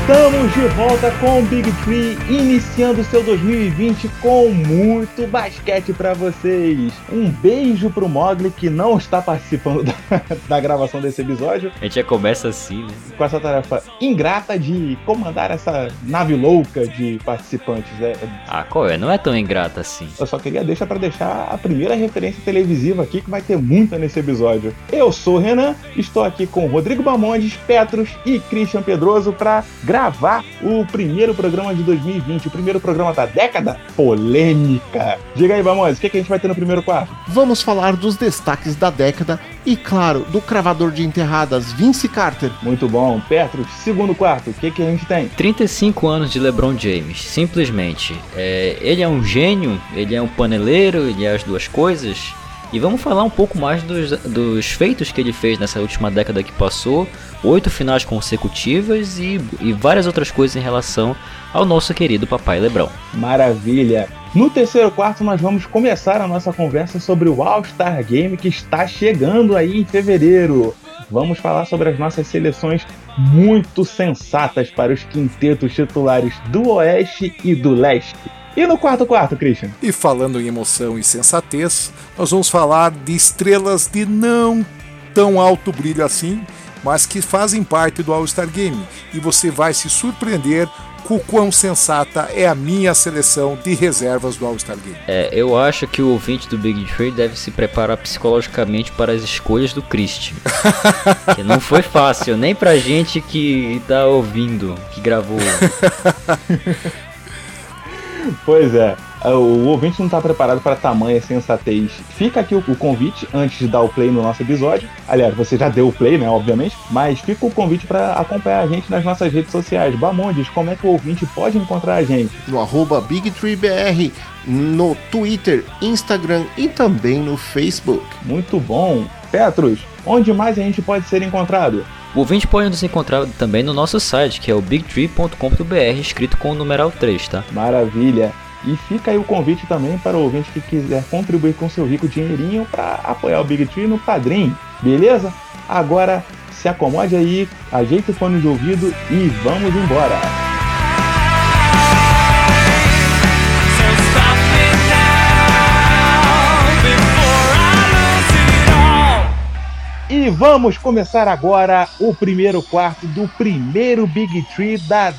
Estamos de volta com o Big Tree, iniciando seu 2020 com muito basquete para vocês. Um beijo pro Mogli que não está participando da, da, gravação desse episódio. A gente já começa assim, né? Com essa tarefa ingrata de comandar essa nave louca de participantes. É, ah, qual é? Não é tão ingrata assim. Eu só queria deixar para deixar a primeira referência televisiva aqui que vai ter muita nesse episódio. Eu sou o Renan, estou aqui com Rodrigo Bamondes, Petros e Christian Pedroso para gravar o primeiro programa de 2020, o primeiro programa da década? Polêmica! Diga aí, vamos, o que, que a gente vai ter no primeiro quarto? Vamos falar dos destaques da década e, claro, do cravador de enterradas Vince Carter. Muito bom. Petros, segundo quarto, o que, que a gente tem? 35 anos de LeBron James, simplesmente. É, ele é um gênio, ele é um paneleiro, ele é as duas coisas. E vamos falar um pouco mais dos, dos feitos que ele fez nessa última década que passou, oito finais consecutivas e, e várias outras coisas em relação ao nosso querido papai Lebrão. Maravilha! No terceiro quarto, nós vamos começar a nossa conversa sobre o All-Star Game que está chegando aí em fevereiro. Vamos falar sobre as nossas seleções muito sensatas para os quintetos titulares do Oeste e do Leste. E no quarto quarto, Christian? E falando em emoção e sensatez, nós vamos falar de estrelas de não tão alto brilho assim, mas que fazem parte do All-Star Game. E você vai se surpreender com o quão sensata é a minha seleção de reservas do All-Star Game. É, eu acho que o ouvinte do Big Tree deve se preparar psicologicamente para as escolhas do Christian. que não foi fácil, nem pra gente que tá ouvindo, que gravou. pois é. O ouvinte não está preparado para tamanha sensatez. Fica aqui o, convite antes de dar o play no nosso episódio. Aliás, você já deu o play, né? Obviamente. Mas fica o convite para acompanhar a gente nas nossas redes sociais. Bamondes, como é que o ouvinte pode encontrar a gente? No arroba BigTreeBR, no Twitter, Instagram e também no Facebook. Muito bom. Petros, onde mais a gente pode ser encontrado? O ouvinte pode nos encontrar também no nosso site, que é o bigtree.com.br, escrito com o numeral 3, tá? Maravilha! E fica aí o convite também para o ouvinte que quiser contribuir com seu rico dinheirinho para apoiar o Big Tree no Padrim, beleza? Agora se acomode aí, ajeite o fone de ouvido e vamos embora! E vamos começar agora o primeiro quarto do primeiro Big Tree da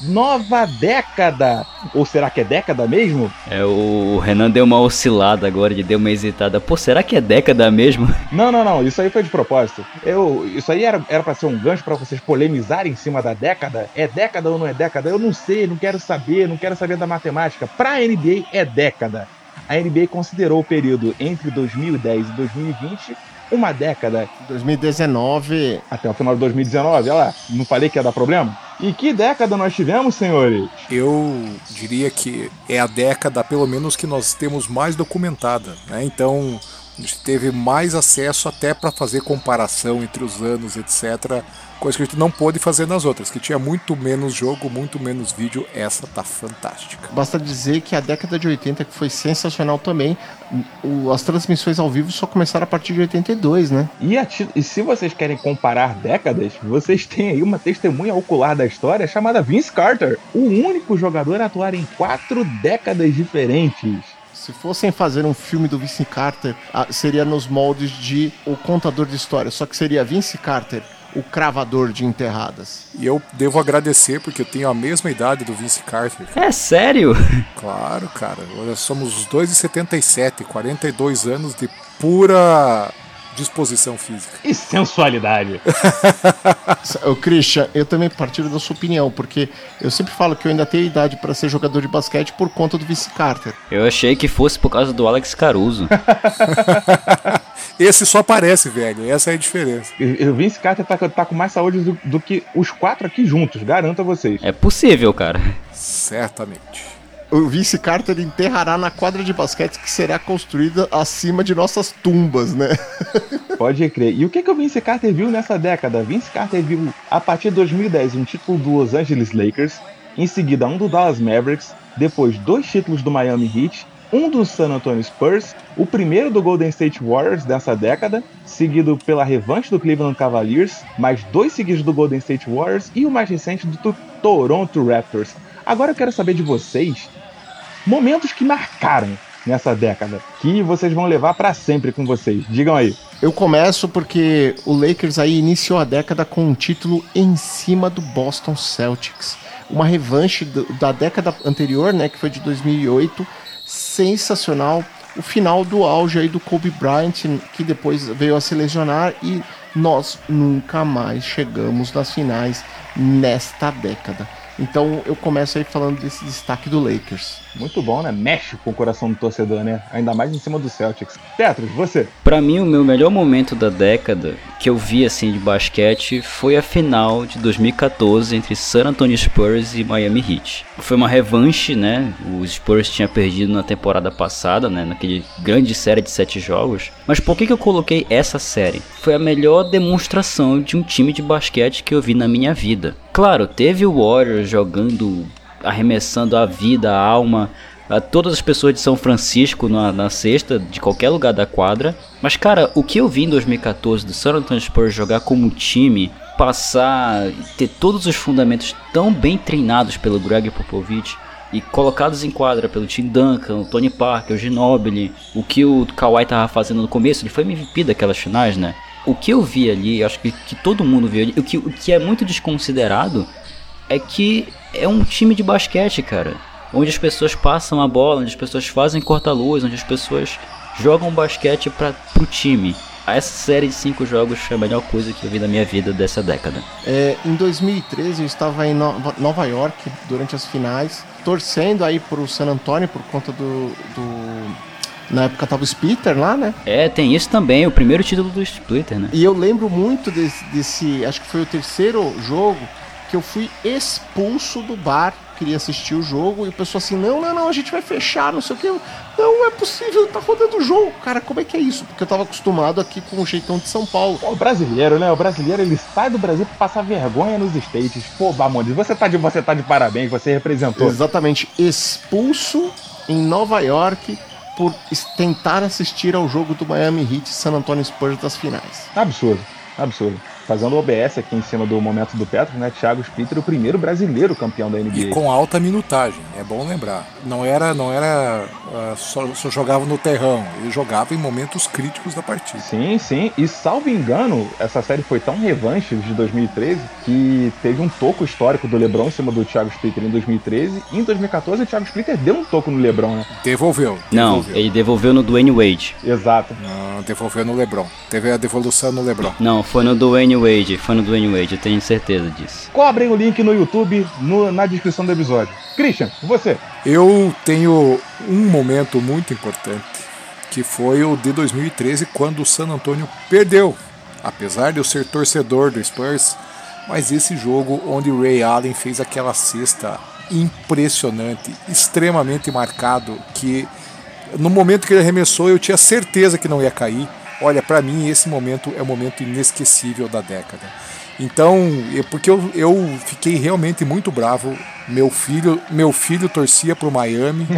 nova década. Ou será que é década mesmo? É, o Renan deu uma oscilada agora, de deu uma hesitada. Pô, será que é década mesmo? Não, não, não. Isso aí foi de propósito. Eu, isso aí era, era pra ser um gancho para vocês polemizarem em cima da década. É década ou não é década? Eu não sei, não quero saber, não quero saber da matemática. Pra NBA é década. A NBA considerou o período entre 2010 e 2020 uma década. 2019. Até o final de 2019, olha lá. Não falei que ia dar problema? E que década nós tivemos, senhores? Eu diria que é a década, pelo menos, que nós temos mais documentada. Né? Então, a gente teve mais acesso até para fazer comparação entre os anos, etc coisa que a gente não pôde fazer nas outras, que tinha muito menos jogo, muito menos vídeo, essa tá fantástica. Basta dizer que a década de 80 que foi sensacional também, o, as transmissões ao vivo só começaram a partir de 82, né? E, a, e se vocês querem comparar décadas, vocês têm aí uma testemunha ocular da história chamada Vince Carter, o único jogador a atuar em quatro décadas diferentes. Se fossem fazer um filme do Vince Carter, seria nos moldes de O Contador de Histórias, só que seria Vince Carter o cravador de enterradas. E eu devo agradecer porque eu tenho a mesma idade do Vince Carter. É sério? Claro, cara. Nós somos os dois de 77, 42 anos de pura disposição física. E sensualidade. o Christian, eu também partilho da sua opinião, porque eu sempre falo que eu ainda tenho idade para ser jogador de basquete por conta do Vince Carter. Eu achei que fosse por causa do Alex Caruso. Esse só aparece, velho. Essa é a diferença. O Vince Carter tá, tá com mais saúde do, do, que os quatro aqui juntos, garanto a vocês. É possível, cara. Certamente. O Vince Carter enterrará na quadra de basquete que será construída acima de nossas tumbas, né? Pode crer. E o que, que o Vince Carter viu nessa década? Vince Carter viu, a partir de 2010, um título do Los Angeles Lakers, em seguida um do Dallas Mavericks, depois dois títulos do Miami Heat um do San Antonio Spurs, o primeiro do Golden State Warriors dessa década, seguido pela revanche do Cleveland Cavaliers, mais dois seguidos do Golden State Warriors e o mais recente do Toronto Raptors. Agora eu quero saber de vocês momentos que marcaram nessa década, que vocês vão levar para sempre com vocês. Digam aí. Eu começo porque o Lakers aí iniciou a década com um título em cima do Boston Celtics. Uma revanche do, da década anterior, né, que foi de 2008. Sensacional. O final do auge aí do Kobe Bryant, que depois veio a se lesionar e nós nunca mais chegamos nas finais nesta década. Então eu começo aí falando desse destaque do Lakers. Muito bom, né? Mexe com o coração do torcedor, né? Ainda mais em cima do Celtics. Petros, você? Para mim, o meu melhor momento da década que eu vi assim de basquete foi a final de 2014 entre San Antonio Spurs e Miami Heat. Foi uma revanche, né? Os Spurs tinha perdido na temporada passada, né? Naquele grande série de sete jogos. Mas por que, que eu coloquei essa série? Foi a melhor demonstração de um time de basquete que eu vi na minha vida. Claro, teve o Warriors jogando arremessando a vida, a alma, a todas as pessoas de São Francisco na, na sexta, de qualquer lugar da quadra. Mas, cara, o que eu vi em 2014 do San Antonio Spurs jogar como time, passar, ter todos os fundamentos tão bem treinados pelo Greg Popovich e colocados em quadra pelo Tim Duncan, o Tony Parker, o Ginobili, o que o Kawhi tava fazendo no começo, ele foi MVP daquelas finais, né? O que eu vi ali, acho que, que todo mundo viu ali, o que, o que é muito desconsiderado é que é um time de basquete, cara. Onde as pessoas passam a bola, onde as pessoas fazem corta-luz, onde as pessoas jogam basquete para pro time. Essa série de cinco jogos foi a melhor coisa que eu vi na minha vida dessa década. É, em 2013 eu estava em Nova York durante as finais, torcendo aí pro San Antonio por conta do, do na época tava o Splitter lá, né? É, tem isso também, o primeiro título do Splitter, né? E eu lembro muito desse, desse, acho que foi o terceiro jogo que eu fui expulso do bar, queria assistir o jogo, e o pessoal assim, não, não, não, a gente vai fechar, não sei o que. Não é possível, tá rodando o jogo. Cara, como é que é isso? Porque eu tava acostumado aqui com o jeitão de São Paulo. o brasileiro, né? O brasileiro, ele sai do Brasil pra passar vergonha nos States. Pô, Bamondes, você tá de, você tá de parabéns, você representou. Exatamente, expulso em Nova York por tentar assistir ao jogo do Miami Heat San Antonio Spurs das finais. Absurdo, absurdo fazendo o OBS aqui em cima do momento do Petro, né? Thiago Splitter, o primeiro brasileiro campeão da NBA. E com alta minutagem, é bom lembrar. Não era, não era uh, só, só, jogava no terrão, ele jogava em momentos críticos da partida. Sim, sim. E salvo engano, essa série foi tão revanche de 2013 que teve um toco histórico do LeBron em cima do Thiago Splitter em 2013. E em 2014 o Thiago Splitter deu um toco no LeBron, né? Devolveu. Não, ele devolveu no Dwayne Wade. Exato. Não, devolveu no LeBron. Teve a devolução no LeBron. Não, foi no Dwayne Wade, foi no Dwayne Wade, eu tenho certeza disso. Cobrem o link no YouTube, no, na descrição do episódio. Christian, você? Eu tenho um momento muito importante, que foi o de 2013, quando o San Antonio perdeu. Apesar de eu ser torcedor do Spurs, mas esse jogo onde o Ray Allen fez aquela cesta impressionante, extremamente marcado, que no momento que ele arremessou eu tinha certeza que não ia cair Olha, para mim esse momento é o momento inesquecível da década. Então, é porque eu, eu fiquei realmente muito bravo. Meu filho, meu filho torcia pro Miami.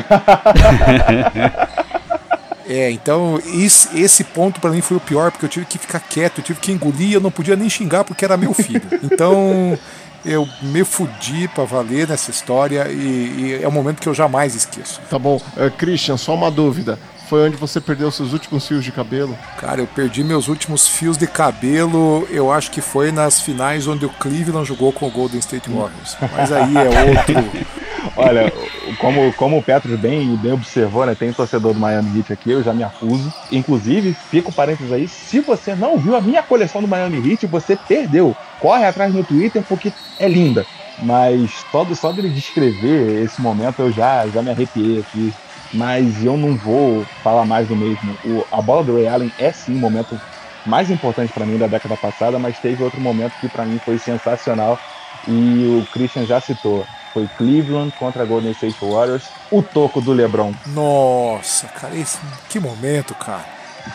é, então esse, esse ponto para mim foi o pior, porque eu tive que ficar quieto, eu tive que engolir, eu não podia nem xingar porque era meu filho. Então, eu me fudi para valer nessa história e, e, é um momento que eu jamais esqueço. Tá bom. Uh, Christian, só uma dúvida foi onde você perdeu seus últimos fios de cabelo? Cara, eu perdi meus últimos fios de cabelo, eu acho que foi nas finais onde o Cleveland jogou com o Golden State Warriors. Mas aí é outro. Olha, como, como o Petros bem, bem observou, né? Tem um torcedor do Miami Heat aqui, eu já me acuso. Inclusive, fica um parênteses aí, se você não viu a minha coleção do Miami Heat, você perdeu. Corre atrás no Twitter porque é linda. Mas só, só dele descrever esse momento eu já, já me arrepiei aqui mas eu não vou falar mais do mesmo. O, a bola do Ray Allen é sim o momento mais importante para mim da década passada, mas teve outro momento que para mim foi sensacional e o Christian já citou. Foi Cleveland contra Golden State Warriors, o toco do LeBron. Nossa, cara, esse, que momento, cara.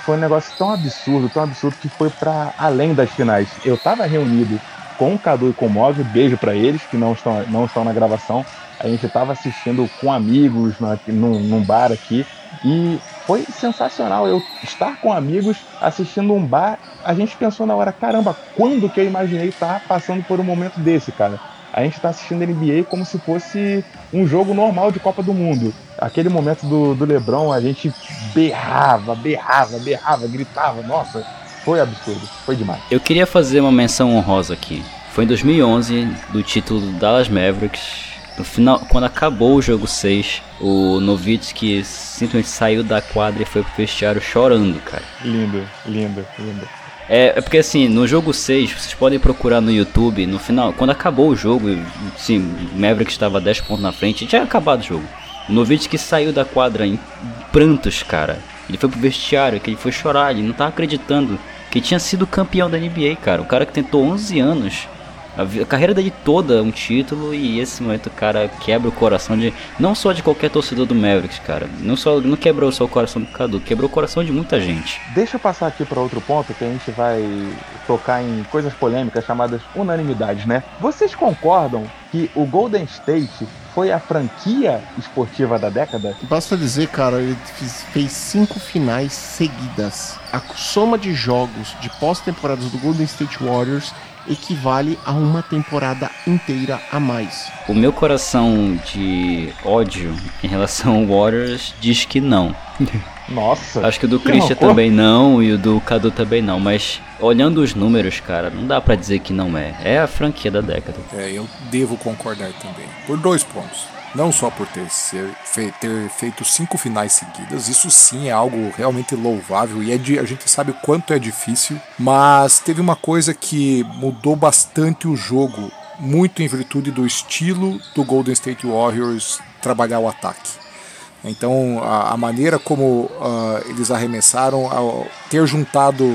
Foi um negócio tão absurdo, tão absurdo que foi para além das finais. Eu tava reunido com o Cadu e com o Mog, beijo para eles que não estão, não estão na gravação, a gente estava assistindo com amigos na, num, num, bar aqui E foi sensacional eu estar com amigos assistindo um bar. A gente pensou na hora, caramba, quando que eu imaginei estar passando por um momento desse, cara? A gente está assistindo NBA como se fosse um jogo normal de Copa do Mundo. Aquele momento do, do Lebron, a gente berrava, berrava, berrava, gritava. Nossa, foi absurdo, foi demais. Eu queria fazer uma menção honrosa aqui. Foi em 2011, do título Dallas Mavericks. No final, quando acabou o jogo 6, o Novitsky simplesmente saiu da quadra e foi pro vestiário chorando, cara. Lindo, lindo, lindo. É, é, porque assim, no jogo 6, vocês podem procurar no YouTube, no final, quando acabou o jogo, sim, Maverick estava 10 pontos na frente, tinha acabado o jogo. O Novitsky saiu da quadra em prantos, cara. Ele foi pro vestiário, que ele foi chorar, ele não tava acreditando que tinha sido campeão da NBA, cara. O cara que tentou 11 anos a, carreira dele toda é um título e esse momento o cara quebra o coração de não só de qualquer torcedor do Mavericks, cara. Não só não quebrou só o coração do Cadu, quebrou o coração de muita gente. Deixa eu passar aqui para outro ponto que a gente vai tocar em coisas polêmicas chamadas unanimidades, né? Vocês concordam que o Golden State foi a franquia esportiva da década? Basta dizer, cara, ele fez cinco finais seguidas. A soma de jogos de pós-temporadas do Golden State Warriors equivale a uma temporada inteira a mais. O meu coração de ódio em relação ao Warriors diz que não. Nossa. Acho que o do Christian também não e o do Cadu também não, mas olhando os números, cara, não dá para dizer que não é. É a franquia da década. É, eu devo concordar também. Por dois pontos. Não só por ter, ser, ter feito cinco finais seguidas, isso sim é algo realmente louvável e é de, a gente sabe o quanto é difícil, mas teve uma coisa que mudou bastante o jogo, muito em virtude do estilo do Golden State Warriors trabalhar o ataque. Então, a, a maneira como uh, eles arremessaram, ter juntado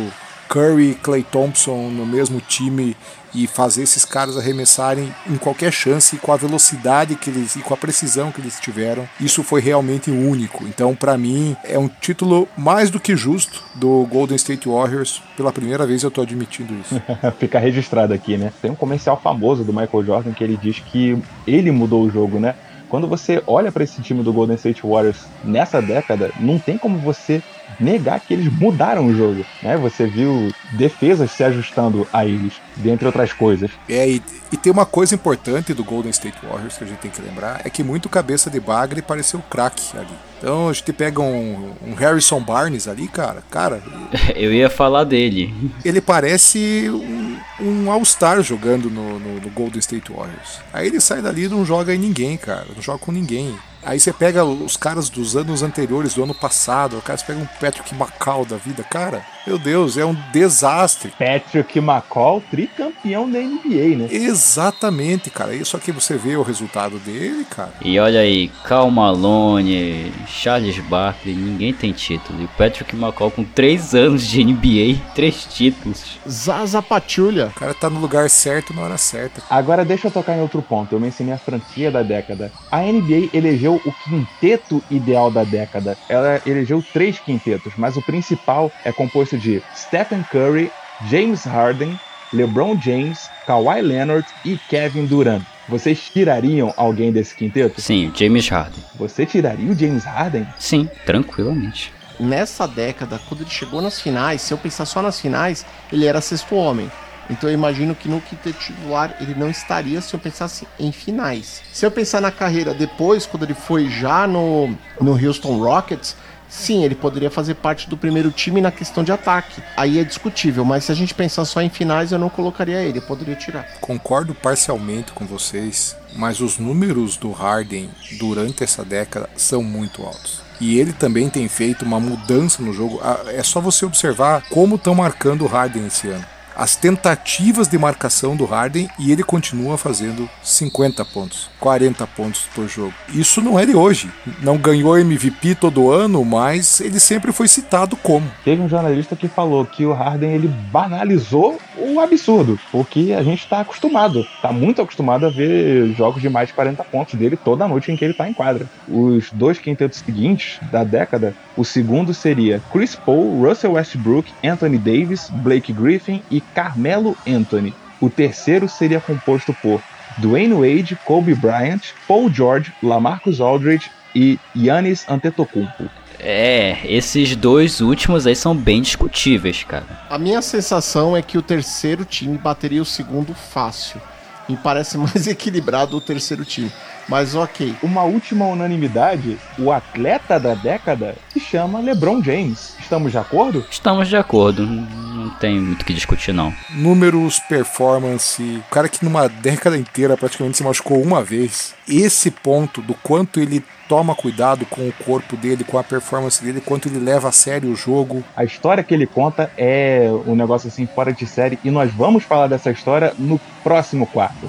Curry e Clay Thompson no mesmo time e fazer esses caras arremessarem em qualquer chance com a velocidade que eles e com a precisão que eles tiveram. Isso foi realmente único. Então, para mim, é um título mais do que justo do Golden State Warriors. Pela primeira vez eu tô admitindo isso. Fica registrado aqui, né? Tem um comercial famoso do Michael Jordan que ele diz que ele mudou o jogo, né? Quando você olha para esse time do Golden State Warriors nessa década, não tem como você negar que eles mudaram o jogo. Né? Você viu defesas se ajustando a eles, dentre outras coisas. É, e, e tem uma coisa importante do Golden State Warriors que a gente tem que lembrar: é que muito cabeça de bagre pareceu craque ali. Então a gente pega um, um, Harrison Barnes ali, cara. Cara. Eu ia falar dele. Ele parece um, um All-Star jogando no, no, no, Golden State Warriors. Aí ele sai dali e não joga em ninguém, cara. Não joga com ninguém. Aí você pega os caras dos anos anteriores, do ano passado, os caras pegam um Patrick Macau da vida, cara. Meu Deus, é um desastre. Patrick McCall, tricampeão da NBA, né? Exatamente, cara. Só que você vê o resultado dele, cara. E olha aí, Cal Malone, Charles Barkley, ninguém tem título. E o Patrick McCall com 3 anos de NBA, 3 títulos. Zaza Patulha. O cara tá no lugar certo na hora certa. Agora deixa eu tocar em outro ponto. Eu mencionei a franquia da década. A NBA elegeu o quinteto ideal da década. Ela elegeu três quintetos, mas o principal é composto composto de Stephen Curry, James Harden, LeBron James, Kawhi Leonard e Kevin Durant. Vocês tirariam alguém desse quinteto? Sim, James Harden. Você tiraria o James Harden? Sim, tranquilamente. Nessa década, quando ele chegou nas finais, se eu pensar só nas finais, ele era sexto homem. Então eu imagino que no quinteto titular ele não estaria se eu pensasse em finais. Se eu pensar na carreira depois, quando ele foi já no, no Houston Rockets, sim, ele poderia fazer parte do primeiro time na questão de ataque. Aí é discutível, mas se a gente pensar só em finais, eu não colocaria ele, eu poderia tirar. Concordo parcialmente com vocês, mas os números do Harden durante essa década são muito altos. E ele também tem feito uma mudança no jogo. Ah, é só você observar como estão marcando o Harden esse ano as tentativas de marcação do Harden e ele continua fazendo 50 pontos, 40 pontos por jogo. Isso não é de hoje. Não ganhou MVP todo ano, mas ele sempre foi citado como. Teve um jornalista que falou que o Harden ele banalizou o absurdo, porque a gente está acostumado, está muito acostumado a ver jogos de mais de 40 pontos dele toda noite em que ele está em quadra. Os dois quintetos seguintes da década, o segundo seria Chris Paul, Russell Westbrook, Anthony Davis, Blake Griffin e Carmelo Anthony. O terceiro seria composto por Dwayne Wade, Kobe Bryant, Paul George, Lamarcus Aldridge e Giannis Antetokounmpo. É, esses dois últimos aí são bem discutíveis, cara. A minha sensação é que o terceiro time bateria o segundo fácil. Me parece mais equilibrado o terceiro time. Mas ok. Uma última unanimidade: o atleta da década se chama LeBron James. Estamos de acordo? Estamos de acordo. Não tem muito o que discutir, não. Números, performance. O cara que numa década inteira praticamente se machucou uma vez. Esse ponto do quanto ele toma cuidado com o corpo dele, com a performance dele, quanto ele leva a sério o jogo. A história que ele conta é um negócio assim fora de série e nós vamos falar dessa história no próximo quarto.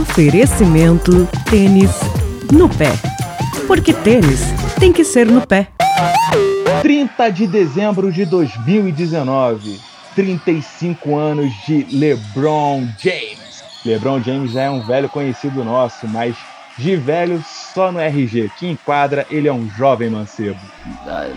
Oferecimento tênis no pé. Porque tênis tem que ser no pé. 30 de dezembro de 2019. 35 anos de LeBron James. LeBron James é um velho conhecido nosso, mas de velho só no RG. Que enquadra, ele é um jovem mancebo.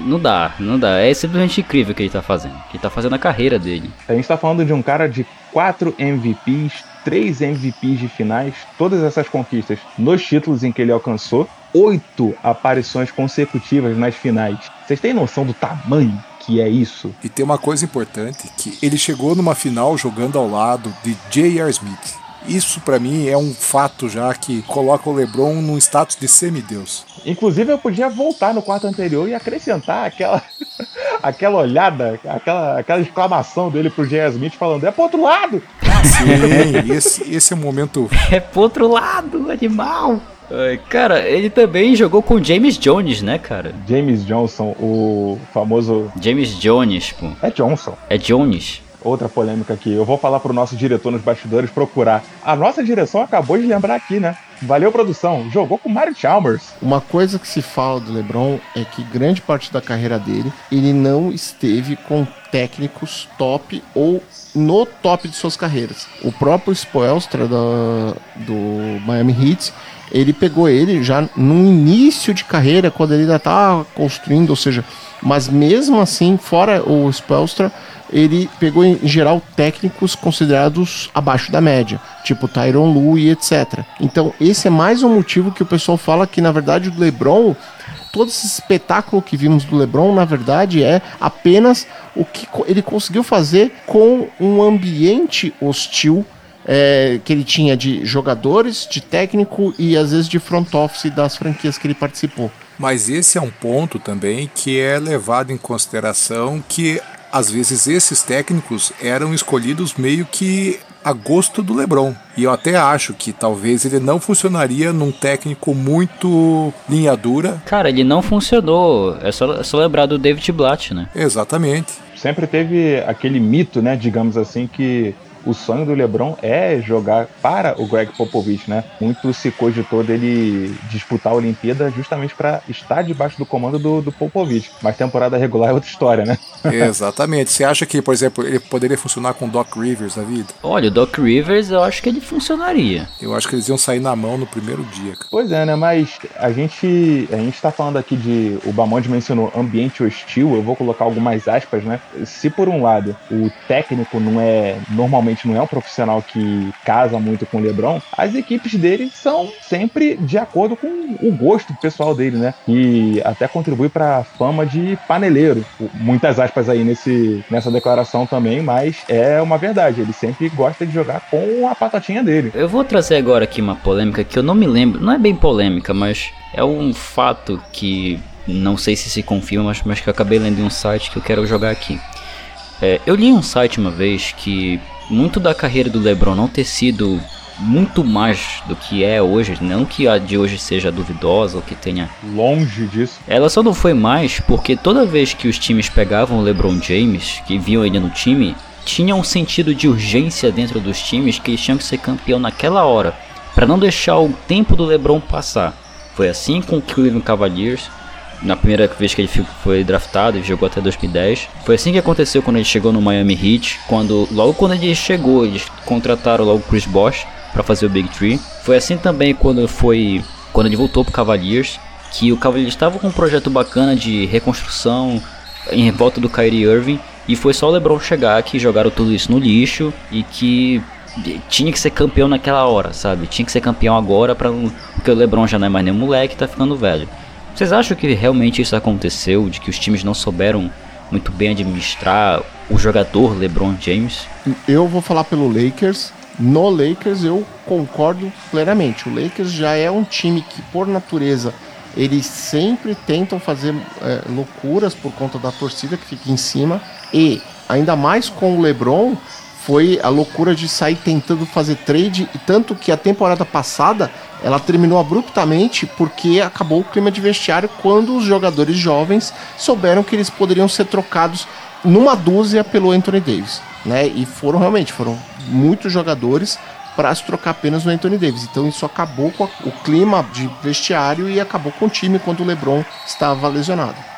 Não dá, não dá. É simplesmente incrível o que ele tá fazendo. Que ele tá fazendo a carreira dele. A gente tá falando de um cara de 4 MVPs, 3 MVPs de finais, todas essas conquistas nos títulos em que ele alcançou, oito aparições consecutivas nas finais. Vocês têm noção do tamanho que é isso? E tem uma coisa importante, que ele chegou numa final jogando ao lado de J.R. Smith. Isso para mim é um fato já que coloca o LeBron num status de semideus. Inclusive eu podia voltar no quarto anterior e acrescentar aquela aquela olhada, aquela, aquela exclamação dele pro J.R. Smith falando: "É pro outro lado". Sim, esse, esse é o momento. É pro outro lado, animal. Cara, ele também jogou com James Jones, né, cara? James Johnson, o famoso. James Jones, pô. É Johnson. É Jones. Outra polêmica aqui. Eu vou falar pro nosso diretor nos bastidores procurar. A nossa direção acabou de lembrar aqui, né? Valeu, produção. Jogou com Mario Chalmers. Uma coisa que se fala do LeBron é que grande parte da carreira dele ele não esteve com técnicos top ou no top de suas carreiras. O próprio Spoelstra do Miami Heat ele pegou ele já no início de carreira, quando ele ainda estava construindo, ou seja, mas mesmo assim, fora o Spelstra, ele pegou em geral técnicos considerados abaixo da média, tipo Tyron Lu e etc. Então, esse é mais um motivo que o pessoal fala que na verdade o LeBron todo esse espetáculo que vimos do LeBron, na verdade, é apenas o que ele conseguiu fazer com um ambiente hostil é, que ele tinha de jogadores, de técnico e às vezes de front office das franquias que ele participou. Mas esse é um ponto também que é levado em consideração que às vezes esses técnicos eram escolhidos meio que a gosto do LeBron. E eu até acho que talvez ele não funcionaria num técnico muito linha dura. Cara, ele não funcionou. É só, é só lembrar do David Blatt, né? Exatamente. Sempre teve aquele mito, né, digamos assim, que o sonho do LeBron é jogar para o Greg Popovich, né? Muito se cogitou dele disputar a Olimpíada justamente para estar debaixo do comando do, do Popovich. Mas temporada regular é outra história, né? Exatamente. Você acha que, por exemplo, ele poderia funcionar com o Doc Rivers na vida? Olha, o Doc Rivers eu acho que ele funcionaria. Eu acho que eles iam sair na mão no primeiro dia. Cara. Pois é, né? Mas a gente a gente tá falando aqui de o Bamonde mencionou ambiente hostil. Eu vou colocar algumas aspas, né? Se por um lado o técnico não é normalmente realmente não é um profissional que casa muito com o LeBron, as equipes dele são sempre de acordo com o gosto pessoal dele, né? E até contribui para a fama de paneleiro. Muitas aspas aí nesse, nessa declaração também, mas é uma verdade. Ele sempre gosta de jogar com a patatinha dele. Eu vou trazer agora aqui uma polêmica que eu não me lembro, não é bem polêmica, mas é um fato que não sei se se confirma, mas, mas que eu acabei lendo em um site que eu quero jogar aqui. É, eu li um site uma vez que muito da carreira do LeBron não ter sido muito mais do que é hoje, não que a de hoje seja duvidosa ou que tenha longe disso. Ela só não foi mais porque toda vez que os times pegavam o LeBron James, que viam ele no time, tinha um sentido de urgência dentro dos times que eles tinham que ser campeão naquela hora, para não deixar o tempo do LeBron passar. Foi assim com o Cleveland Cavaliers, na primeira vez que ele foi draftado e jogou até 2010. Foi assim que aconteceu quando ele chegou no Miami Heat, quando logo quando ele chegou, eles contrataram logo Chris Bosh para fazer o Big Three. Foi assim também quando foi quando ele voltou pro Cavaliers, que o Cavaliers estava com um projeto bacana de reconstrução em volta do Kyrie Irving e foi só o LeBron chegar que jogaram tudo isso no lixo e que tinha que ser campeão naquela hora, sabe? Tinha que ser campeão agora para porque o LeBron já não é mais nem moleque, tá ficando velho. Vocês acham que realmente isso aconteceu, de que os times não souberam muito bem administrar o jogador LeBron James? Eu vou falar pelo Lakers. No Lakers eu concordo plenamente. O Lakers já é um time que, por natureza, eles sempre tentam fazer é, loucuras por conta da torcida que fica em cima. E, ainda mais com o LeBron, foi a loucura de sair tentando fazer trade. E tanto que a temporada passada ela terminou abruptamente porque acabou o clima de vestiário quando os jogadores jovens souberam que eles poderiam ser trocados numa dúzia pelo Anthony Davis, né? E foram realmente, foram muitos jogadores para se trocar apenas no Anthony Davis. Então isso acabou com o clima de vestiário e acabou com o time quando o LeBron estava lesionado.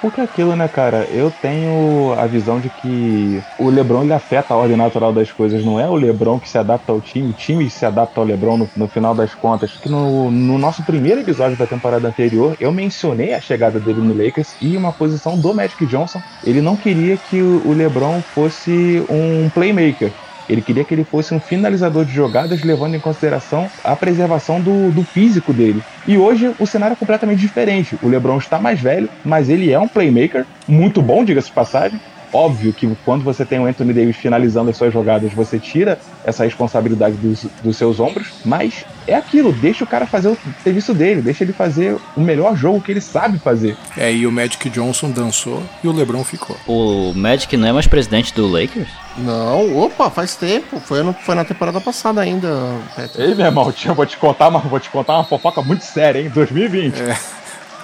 Porque aquilo, né, cara? Eu tenho a visão de que o LeBron ele afeta a ordem natural das coisas. Não é o LeBron que se adapta ao time, o time se adapta ao LeBron no, no final das contas. Que no, no, nosso primeiro episódio da temporada anterior, eu mencionei a chegada dele no Lakers e uma posição do Magic Johnson. Ele não queria que o LeBron fosse um playmaker. Ele queria que ele fosse um finalizador de jogadas, levando em consideração a preservação do, do físico dele. E hoje o cenário é completamente diferente. O LeBron está mais velho, mas ele é um playmaker muito bom, diga-se de passagem. Óbvio que quando você tem o Anthony Davis finalizando as suas jogadas, você tira essa responsabilidade dos, dos seus ombros, mas é aquilo, deixa o cara fazer o serviço dele, deixa ele fazer o melhor jogo que ele sabe fazer. É, e o Magic Johnson dançou e o LeBron ficou. O Magic não é mais presidente do Lakers? Não, opa, faz tempo. Foi, no, foi na temporada passada ainda, Petro. Ei, meu irmão, eu vou te contar uma, vou te contar uma fofoca muito séria, hein? 2020. É.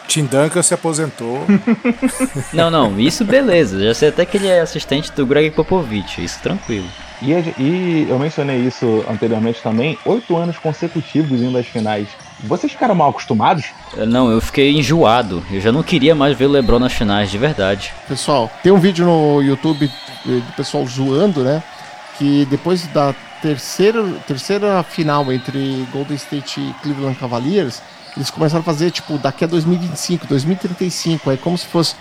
Tim Duncan se aposentou. não, não, isso beleza. Já sei até que ele é assistente do Greg Popovich, isso tranquilo. E, e eu mencionei isso anteriormente também, oito anos consecutivos indo às finais. Vocês ficaram mal acostumados? Não, eu fiquei enjoado. Eu já não queria mais ver o LeBron nas finais, de verdade. Pessoal, tem um vídeo no YouTube do pessoal zoando, né? Que depois da terceira, terceira final entre Golden State e Cleveland Cavaliers, eles começaram a fazer, tipo, daqui a 2025, 2035, aí como se fosse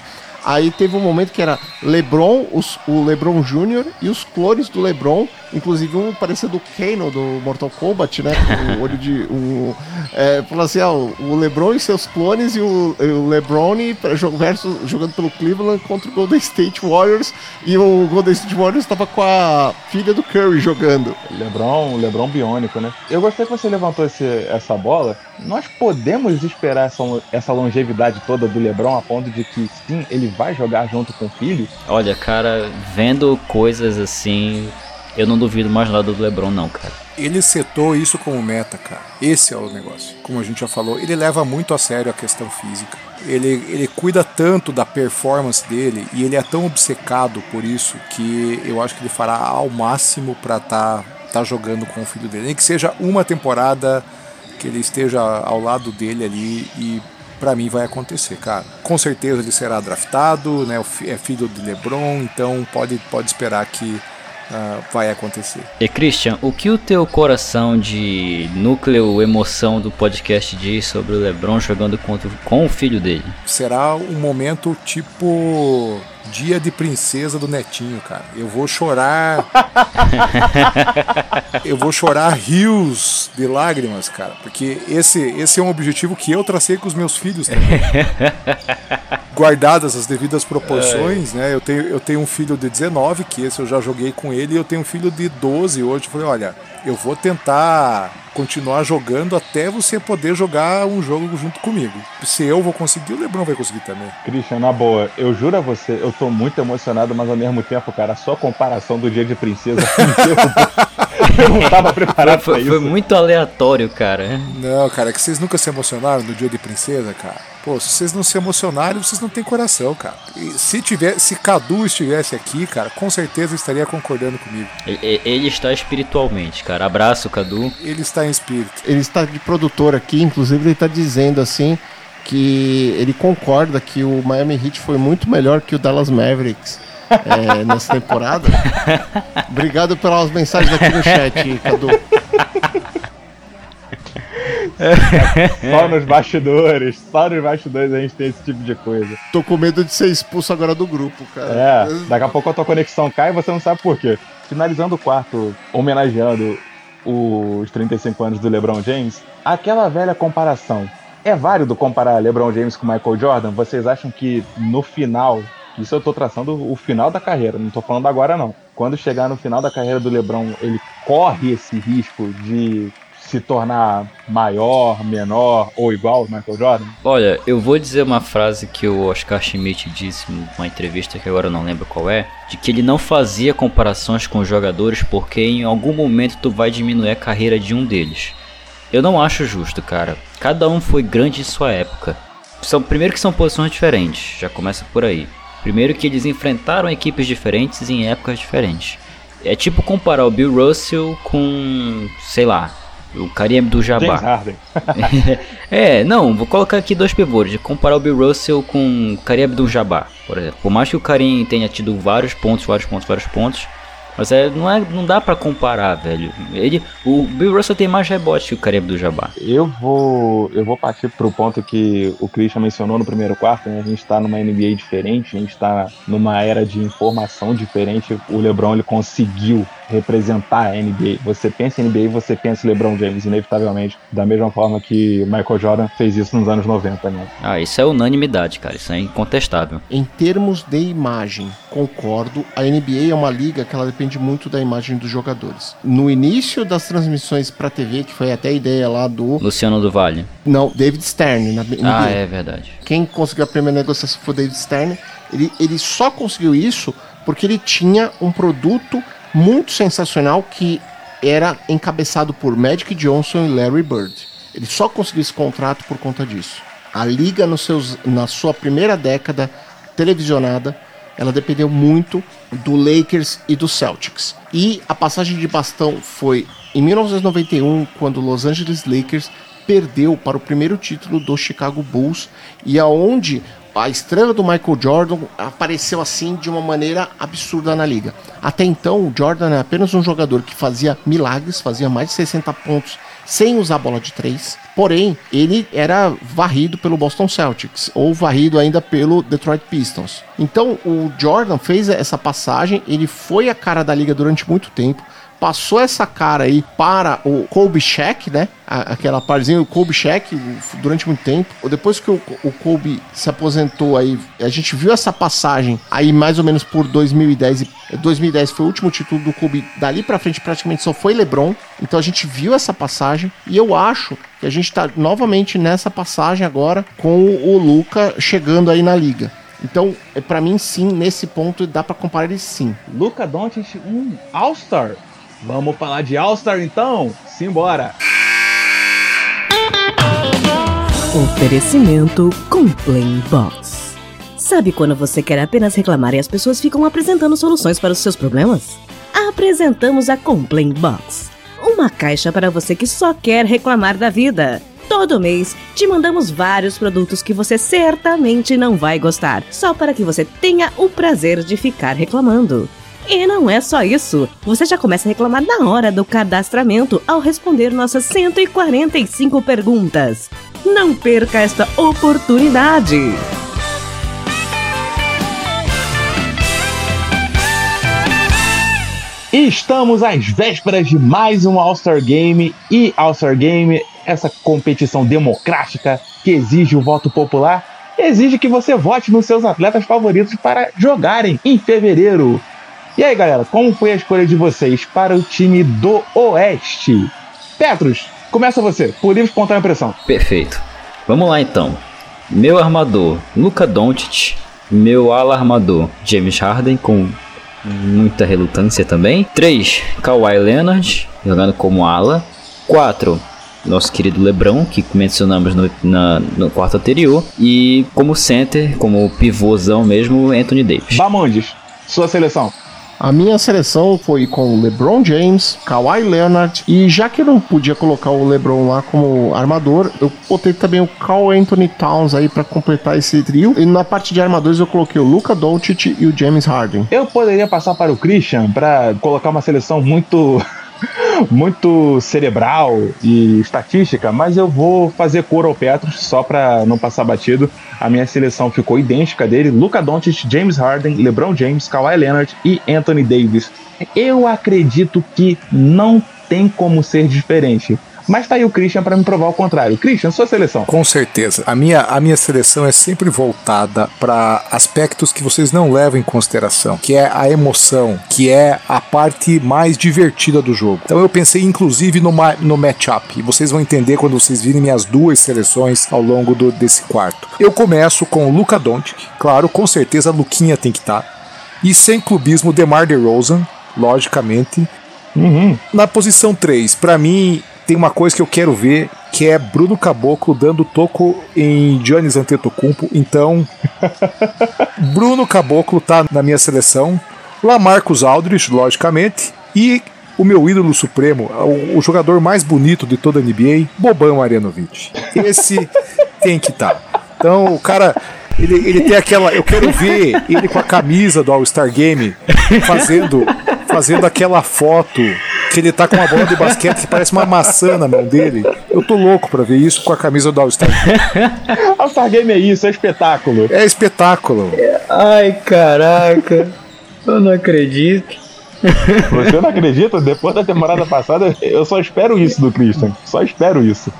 Aí teve um momento que era LeBron, os, o LeBron Jr. e os clones do LeBron, inclusive um parecendo o Kano do Mortal Kombat, né? O olho de. Um, é, falou assim: ó, o LeBron e seus clones e o, o LeBron versus, jogando pelo Cleveland contra o Golden State Warriors. E o Golden State Warriors estava com a filha do Curry jogando. LeBron, LeBron biônico, né? Eu gostei que você levantou esse, essa bola. Nós podemos esperar essa, essa longevidade toda do LeBron a ponto de que sim, ele vai jogar junto com o filho? Olha, cara, vendo coisas assim, eu não duvido mais nada do LeBron, não, cara. Ele setou isso como meta, cara. Esse é o negócio. Como a gente já falou, ele leva muito a sério a questão física. Ele, ele cuida tanto da performance dele e ele é tão obcecado por isso que eu acho que ele fará ao máximo para estar tá, tá jogando com o filho dele. Nem que seja uma temporada que ele esteja ao lado dele ali e para mim vai acontecer, cara. Com certeza ele será draftado, né? É filho de LeBron, então pode, pode esperar que uh, vai acontecer. E Christian, o que o teu coração de núcleo emoção do podcast diz sobre o LeBron jogando contra, com o filho dele? Será um momento tipo dia de princesa do netinho, cara. Eu vou chorar. eu vou chorar rios de lágrimas, cara, porque esse esse é um objetivo que eu tracei com os meus filhos também. Guardadas as devidas proporções, é. né? Eu tenho, eu tenho um filho de 19, que esse eu já joguei com ele, e eu tenho um filho de 12 hoje. Eu falei, olha, eu vou tentar continuar jogando até você poder jogar um jogo junto comigo. Se eu vou conseguir, o Lebron vai conseguir também. Christian, na boa, eu juro a você, eu tô muito emocionado, mas ao mesmo tempo, cara, sua comparação do dia de princesa eu não tava preparado foi, pra isso. Foi muito aleatório, cara. Não, cara, é que vocês nunca se emocionaram no dia de princesa, cara. Pô, se vocês não se emocionarem, vocês não têm coração, cara. E se tiver, se Cadu estivesse aqui, cara, com certeza estaria concordando comigo. Ele, ele está espiritualmente, cara. Abraço, Cadu. Ele está em espírito. Ele está de produtor aqui, inclusive ele está dizendo assim que ele concorda que o Miami Heat foi muito melhor que o Dallas Mavericks. É, nessa temporada. Obrigado pelas mensagens aqui no chat, Cadu. só nos bastidores, só nos bastidores a gente tem esse tipo de coisa. Tô com medo de ser expulso agora do grupo, cara. É, daqui a pouco a tua conexão cai e você não sabe por quê. Finalizando o quarto, homenageando os 35 anos do LeBron James, aquela velha comparação. É válido comparar LeBron James com Michael Jordan? Vocês acham que no final, isso eu tô traçando o final da carreira, não tô falando agora não. Quando chegar no final da carreira do LeBron, ele corre esse risco de se tornar maior, menor ou igual ao Michael Jordan? Olha, eu vou dizer uma frase que o Oscar Schmidt disse numa entrevista que agora eu não lembro qual é, de que ele não fazia comparações com os jogadores porque em algum momento tu vai diminuir a carreira de um deles. Eu não acho justo, cara. Cada um foi grande em sua época. São primeiro que são posições diferentes, já começa por aí. Primeiro que eles enfrentaram equipes diferentes em épocas diferentes. É tipo comparar o Bill Russell com, sei lá, o Kareem do Jabbar. é, não, vou colocar aqui dois pivôs. Comparar o Bill Russell com o Kareem do Jabbar, por exemplo. Por mais que o Kareem tenha tido vários pontos, vários pontos, vários pontos, mas é, não, é, não dá para comparar, velho. Ele, o Bill Russell tem mais rebote que o Kareem do Jabbar. Eu vou, eu vou partir pro ponto que o Christian mencionou no primeiro quarto. Né? A gente tá numa NBA diferente, a gente tá numa era de informação diferente. O LeBron ele conseguiu representar a NBA. Você pensa em NBA, você pensa em LeBron James, inevitavelmente, da mesma forma que Michael Jordan fez isso nos anos 90, né? Ah, isso é unanimidade, cara, isso é incontestável. Em termos de imagem, concordo, a NBA é uma liga que ela depende muito da imagem dos jogadores. No início das transmissões para TV, que foi até a ideia lá do Luciano do Vale. Não, David Stern na NBA. Ah, é verdade. Quem conseguiu a primeira negociação foi o David Stern. Ele, ele só conseguiu isso porque ele tinha um produto muito sensacional que era encabeçado por Magic Johnson e Larry Bird. Ele só conseguiu esse contrato por conta disso. A liga seus, na sua primeira década televisionada, ela dependeu muito do Lakers e do Celtics. E a passagem de bastão foi em 1991, quando o Los Angeles Lakers perdeu para o primeiro título do Chicago Bulls e aonde a estrela do Michael Jordan apareceu assim de uma maneira absurda na liga. Até então, o Jordan é apenas um jogador que fazia milagres, fazia mais de 60 pontos sem usar bola de três. Porém, ele era varrido pelo Boston Celtics ou varrido ainda pelo Detroit Pistons. Então, o Jordan fez essa passagem, ele foi a cara da liga durante muito tempo passou essa cara aí para o Kobe Shaq, né? Aquela parzinha, o Kobe Shaq, durante muito tempo. Depois que o, o Kobe se aposentou aí, a gente viu essa passagem aí mais ou menos por 2010. 2010 foi o último título do Kobe. Dali para frente praticamente só foi LeBron. Então a gente viu essa passagem e eu acho que a gente tá novamente nessa passagem agora com o Luca chegando aí na liga. Então, é, para mim, sim, nesse ponto dá para comparar ele sim. Luca Doncic, um All-Star Vamos falar de All-Star então? Simbora! Oferecimento Complain Box. Sabe quando você quer apenas reclamar e as pessoas ficam apresentando soluções para os seus problemas? Apresentamos a Complain Box, uma caixa para você que só quer reclamar da vida. Todo mês te mandamos vários produtos que você certamente não vai gostar, só para que você tenha o prazer de ficar reclamando. E não é só isso. Você já começa a reclamar na hora do cadastramento ao responder nossas 145 perguntas. Não perca esta oportunidade! Estamos às vésperas de mais um All-Star Game e All-Star Game, essa competição democrática que exige o voto popular, exige que você vote nos seus atletas favoritos para jogarem em fevereiro. E aí, galera, como foi a escolha de vocês para o time do Oeste? Petros, começa você, por livre espontânea pressão. Perfeito. Vamos lá então. Meu armador, Luca Doncic. Meu ala armador, James Harden, com muita relutância também. 3. Kawhi Leonard, jogando como ala. 4. Nosso querido Lebron, que mencionamos no, na, no quarto anterior. E como center, como pivôzão mesmo, Anthony Davis. Bamondes, sua seleção. A minha seleção foi com LeBron James, Kawhi Leonard e já que eu não podia colocar o LeBron lá como armador, eu botei também o Carl Anthony Towns aí para completar esse trio. E na parte de armadores eu coloquei o Luca Doncic e o James Harden. Eu poderia passar para o Christian para colocar uma seleção muito muito cerebral e estatística, mas eu vou fazer cor ao Petros só para não passar batido. A minha seleção ficou idêntica dele: Luca Doncic, James Harden, LeBron James, Kawhi Leonard e Anthony Davis. Eu acredito que não tem como ser diferente. Mas tá aí o Christian para me provar o contrário. Christian, sua seleção. Com certeza. A minha, a minha seleção é sempre voltada para aspectos que vocês não levam em consideração, que é a emoção, que é a parte mais divertida do jogo. Então eu pensei inclusive no, no matchup, e vocês vão entender quando vocês virem minhas duas seleções ao longo do, desse quarto. Eu começo com o Luca Doncic, claro, com certeza a Luquinha tem que estar. Tá. E sem clubismo, DeMar DeRozan, logicamente. Uhum. Na posição 3, para mim, tem uma coisa que eu quero ver, que é Bruno Caboclo dando toco em Giannis Antetokounmpo. Então, Bruno Caboclo tá na minha seleção. Lamarcus Aldridge, logicamente. E o meu ídolo supremo, o, o jogador mais bonito de toda a NBA, Boban Marjanovic. Esse tem que estar. Tá. Então, o cara ele, ele tem aquela. Eu quero ver ele com a camisa do All-Star Game fazendo, fazendo aquela foto que ele tá com uma bola de basquete que parece uma maçã na mão dele. Eu tô louco pra ver isso com a camisa do All-Star Game. All-Star Game é isso, é espetáculo. É espetáculo. Ai, caraca. Eu não acredito. Você não acredita? Depois da temporada passada, eu só espero isso do Christian. Só espero isso.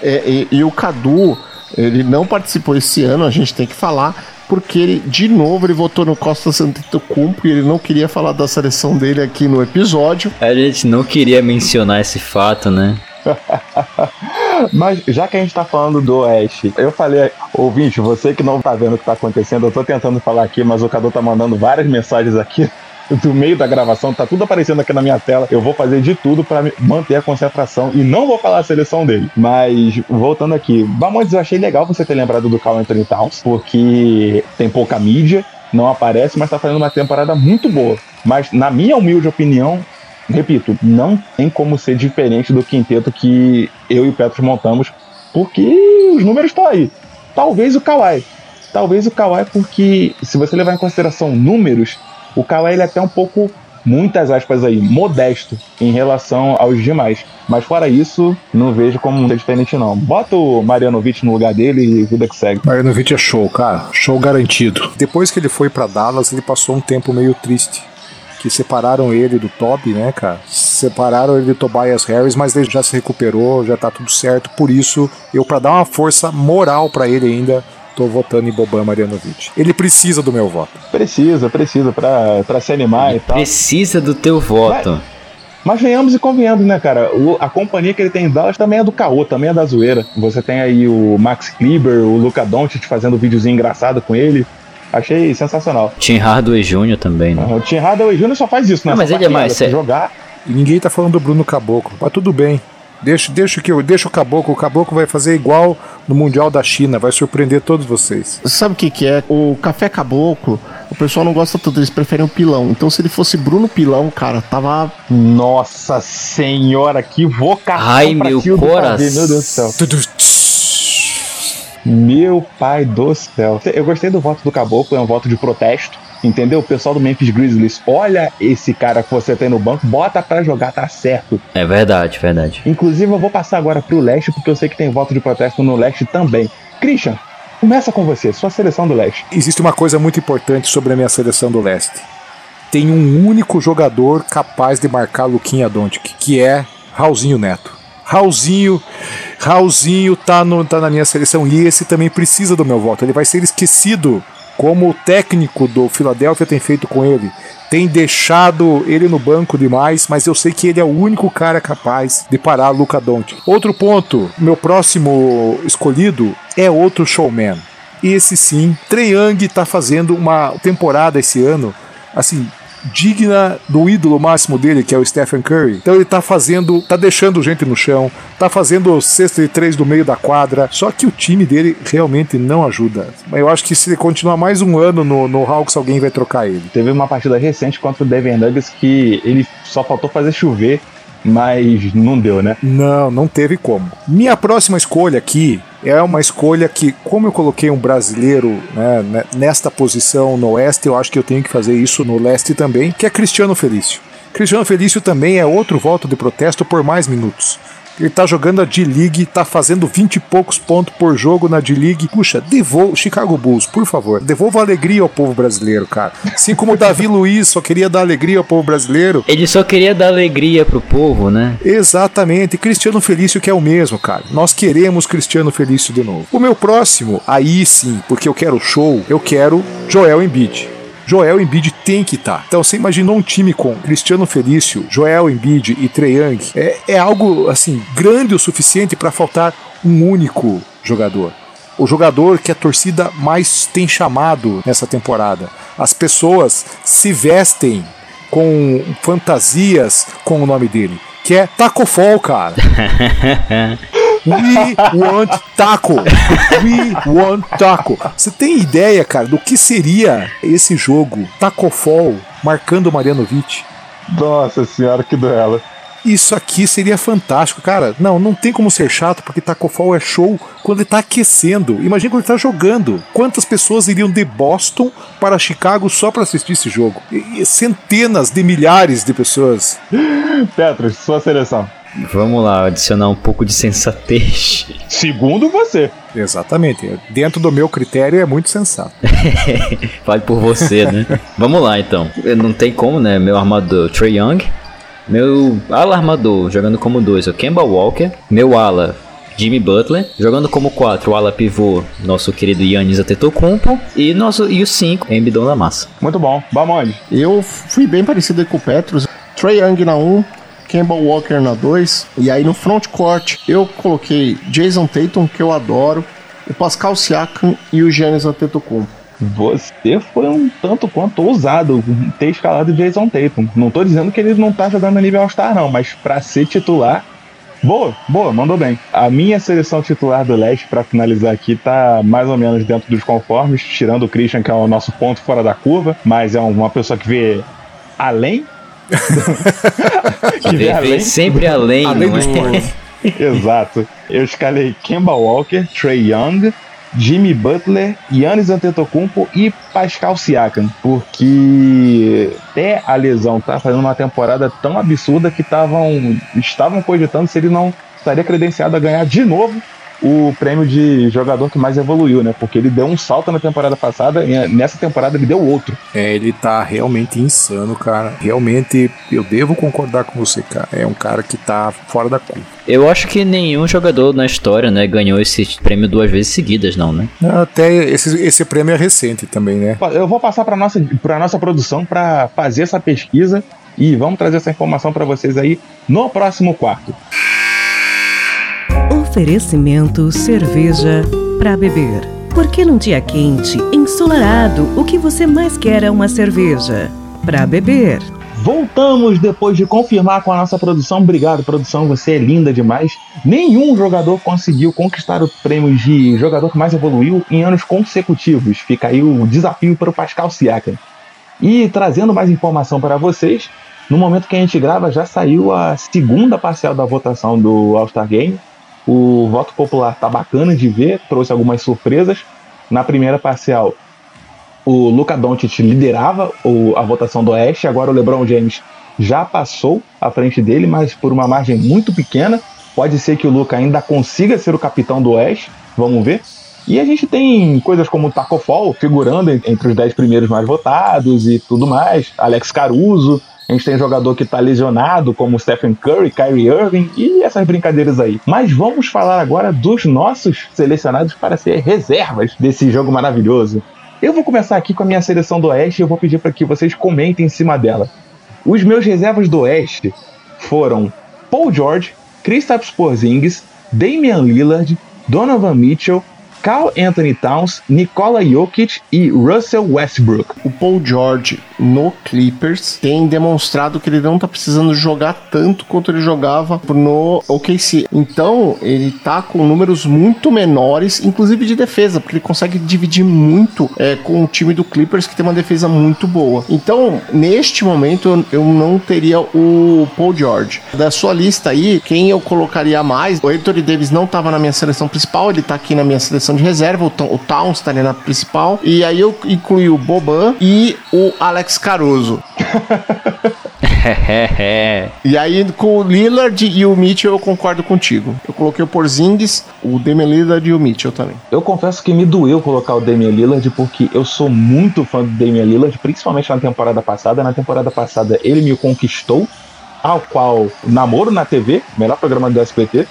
É, e, e, o Cadu, ele não participou esse ano, a gente tem que falar, porque ele, de novo, ele votou no Costa Santetokounmpo e ele não queria falar da seleção dele aqui no episódio. A gente não queria mencionar esse fato, né? Mas já que a gente tá falando do Oeste, eu falei, ouvinte, você que não tá vendo o que tá acontecendo, eu tô tentando falar aqui, mas o Cadu tá mandando várias mensagens aqui do meio da gravação, tá tudo aparecendo aqui na minha tela. Eu vou fazer de tudo para manter a concentração e não vou falar a seleção dele. Mas voltando aqui, Bamontes, eu achei legal você ter lembrado do Carl Anthony Towns, porque tem pouca mídia, não aparece, mas tá fazendo uma temporada muito boa. Mas na minha humilde opinião, repito, não tem como ser diferente do quinteto que eu e o Petros montamos, porque os números estão aí. Talvez o Kawhi. Talvez o Kawhi, porque se você levar em consideração números, o Kawhi ele é até um pouco, muitas aspas aí, modesto em relação aos demais. Mas fora isso, não vejo como ser diferente não. Bota o Marianovic no lugar dele e vida que segue. Marianovic é show, cara. Show garantido. Depois que ele foi para Dallas, ele passou um tempo meio triste que separaram ele do Toby, né, cara? Separaram ele do Tobias Harris, mas ele já se recuperou, já tá tudo certo. Por isso, eu para dar uma força moral para ele ainda, tô votando em Boban Marjanovic. Ele precisa do meu voto. Precisa, precisa, pra, pra se animar ele e tal. Precisa do teu voto. Mas, mas venhamos e convenhamos, né, cara? O, a companhia que ele tem em Dallas também é do caô, também é da zoeira. Você tem aí o Max Kleber, o Luca Doncic fazendo um videozinho engraçado com ele. Achei sensacional. Tim Hardaway Jr. também, né? o Tim Hardaway Jr. só faz isso, né? Não, mas ele é mais sério. Jogar. E ninguém tá falando do Bruno Caboclo. Mas tudo bem. Deixa, deixa, que eu, deixa o Caboclo. O Caboclo vai fazer igual no Mundial da China. Vai surpreender todos vocês. Sabe o que, que é? O café Caboclo, o pessoal não gosta tanto. Eles preferem o Pilão. Então, se ele fosse Bruno Pilão, cara, tava. Nossa senhora, que vocação. Ai, meu coração. Meu Deus do céu. Meu pai do céu. Eu gostei do voto do Caboclo, é um voto de protesto. Entendeu? O pessoal do Memphis Grizzlies, olha esse cara que você tem no banco, bota para jogar, tá certo. É verdade, verdade. Inclusive, eu vou passar agora pro leste, porque eu sei que tem voto de protesto no leste também. Christian, começa com você, sua seleção do leste. Existe uma coisa muito importante sobre a minha seleção do leste. Tem um único jogador capaz de marcar Luquinha Doncic, que é Raulzinho Neto. Raulzinho, Raulzinho tá, no, tá na minha seleção e esse também precisa do meu voto. Ele vai ser esquecido como o técnico do Philadelphia tem feito com ele. Tem deixado ele no banco demais, mas eu sei que ele é o único cara capaz de parar Luca Doncic. Outro ponto, meu próximo escolhido é outro showman. Esse sim, Trey Young tá fazendo uma temporada esse ano, assim, digna do ídolo máximo dele, que é o Stephen Curry. Então ele tá fazendo, tá deixando gente no chão, tá fazendo sexta e três do meio da quadra, só que o time dele realmente não ajuda. Eu acho que se ele continuar mais um ano no, no Hawks, alguém vai trocar ele. Teve uma partida recente contra o Denver Nuggets que ele só faltou fazer chover mas não deu, né? Não, não teve como. Minha próxima escolha aqui é uma escolha que, como eu coloquei um brasileiro né, nesta posição no Oeste, eu acho que eu tenho que fazer isso no Leste também, que é Cristiano Felício. Cristiano Felício também é outro voto de protesto por mais minutos. Ele tá jogando a D-League, tá fazendo 20 e poucos pontos por jogo na D-League. Puxa, devolva, Chicago Bulls, por favor, devolva alegria ao povo brasileiro, cara. Assim como o Davi Luiz só queria dar alegria ao povo brasileiro. Ele só queria dar alegria pro povo, né? Exatamente. Cristiano Felício que é o mesmo, cara. Nós queremos Cristiano Felício de novo. O meu próximo, aí sim, porque eu quero show, eu quero Joel Embiid. Joel Embiid tem que estar. Tá. Então você imaginou um time com Cristiano Felício, Joel Embiid e Trey Young? É, é algo assim grande o suficiente para faltar um único jogador. O jogador que a torcida mais tem chamado nessa temporada. As pessoas se vestem com fantasias com o nome dele, que é Taco Fall, cara. We want taco. We want taco. Você tem ideia, cara, do que seria esse jogo Taco Fall marcando o Marianovic? Nossa senhora, que duelo. Isso aqui seria fantástico, cara. Não, não tem como ser chato, porque Taco Fall é show quando ele tá aquecendo. Imagina quando ele tá jogando. Quantas pessoas iriam de Boston para Chicago só para assistir esse jogo? E centenas de milhares de pessoas. Petros, sua seleção. Vamos lá, adicionar um pouco de sensatez. Segundo você. Exatamente. Dentro do meu critério é muito sensato. Fale por você, né? Vamos lá então. Não tem como, né? Meu armador Trey Young. Meu ala armador jogando como dois, o Kemba Walker. Meu ala Jimmy Butler, jogando como 4, o ala pivô, nosso querido Yannis Antetokounmpo e nosso e o 5, Embidon da Massa. Muito bom. Vamos. Eu fui bem parecido com o Petros. Trey Young na 1, Campbell Walker na 2. E aí no front court eu coloquei Jason Tatum, que eu adoro, o Pascal Siakam e o Giannis Antetokounmpo. Você foi um tanto quanto ousado ter escalado Jason Tatum. Não tô dizendo que ele não tá jogando a nível All-Star, não, mas para ser titular, Boa, boa, mandou bem. A minha seleção titular do leste, para finalizar aqui, tá mais ou menos dentro dos conformes, tirando o Christian, que é o nosso ponto fora da curva, mas é uma pessoa que vê além que vem além, sempre além, além não é? Exato. Eu escalei Kemba Walker, Trey Young, Jimmy Butler, Yannis Antetokounmpo e Pascal Siakam, porque até a lesão tá fazendo uma temporada tão absurda que tavam, estavam cogitando se ele não estaria credenciado a ganhar de novo o prêmio de jogador que mais evoluiu, né? Porque ele deu um salto na temporada passada e nessa temporada ele deu outro. É, ele tá realmente insano, cara. Realmente, eu devo concordar com você, cara. É um cara que tá fora da curva. Eu acho que nenhum jogador na história, né, ganhou esse prêmio duas vezes seguidas, não, né? Até esse, esse prêmio é recente também, né? Eu vou passar para nossa para nossa produção para fazer essa pesquisa e vamos trazer essa informação para vocês aí no próximo quarto. Oferecimento cerveja para beber. Porque num dia quente, ensolarado, o que você mais quer é uma cerveja para beber. Voltamos depois de confirmar com a nossa produção. Obrigado, produção, você é linda demais. Nenhum jogador conseguiu conquistar o prêmio de jogador que mais evoluiu em anos consecutivos. Fica aí o desafio para o Pascal Siakam. E trazendo mais informação para vocês, no momento que a gente grava já saiu a segunda parcial da votação do All-Star Game. O voto popular tá bacana de ver, trouxe algumas surpresas. Na primeira parcial, o Luca Doncic liderava a votação do Oeste, agora o LeBron James já passou à frente dele, mas por uma margem muito pequena. Pode ser que o Luca ainda consiga ser o capitão do Oeste, vamos ver. E a gente tem coisas como o Taco Fall figurando entre os 10 primeiros mais votados e tudo mais. Alex Caruso, a gente tem jogador que está lesionado, como Stephen Curry, Kyrie Irving e essas brincadeiras aí. Mas vamos falar agora dos nossos selecionados para ser reservas desse jogo maravilhoso. Eu vou começar aqui com a minha seleção do Oeste e eu vou pedir para que vocês comentem em cima dela. Os meus reservas do Oeste foram Paul George, Kristaps Porzingis, Damian Lillard, Donovan Mitchell, Carl Anthony Towns, Nikola Jokic e Russell Westbrook. O Paul George no Clippers tem demonstrado que ele não tá precisando jogar tanto quanto ele jogava no OKC. Então, ele tá com números muito menores, inclusive de defesa, porque ele consegue dividir muito é, com o time do Clippers, que tem uma defesa muito boa. Então, neste momento, eu não teria o Paul George. Da sua lista aí, quem eu colocaria mais? O Anthony Davis não tava na minha seleção principal, ele tá aqui na minha seleção de reserva, o, o Towns estaria na principal. E aí eu incluí o Boban e o Alex Caruso. e aí, com o Lillard e o Mitchell, eu concordo contigo. Eu coloquei o Porzingis, o Damian Lillard e o Mitchell também. Eu confesso que me doeu colocar o Damian Lillard, porque eu sou muito fã do Damian Lillard, principalmente na temporada passada. Na temporada passada, ele me conquistou, ao qual namoro na TV, melhor programa do SPT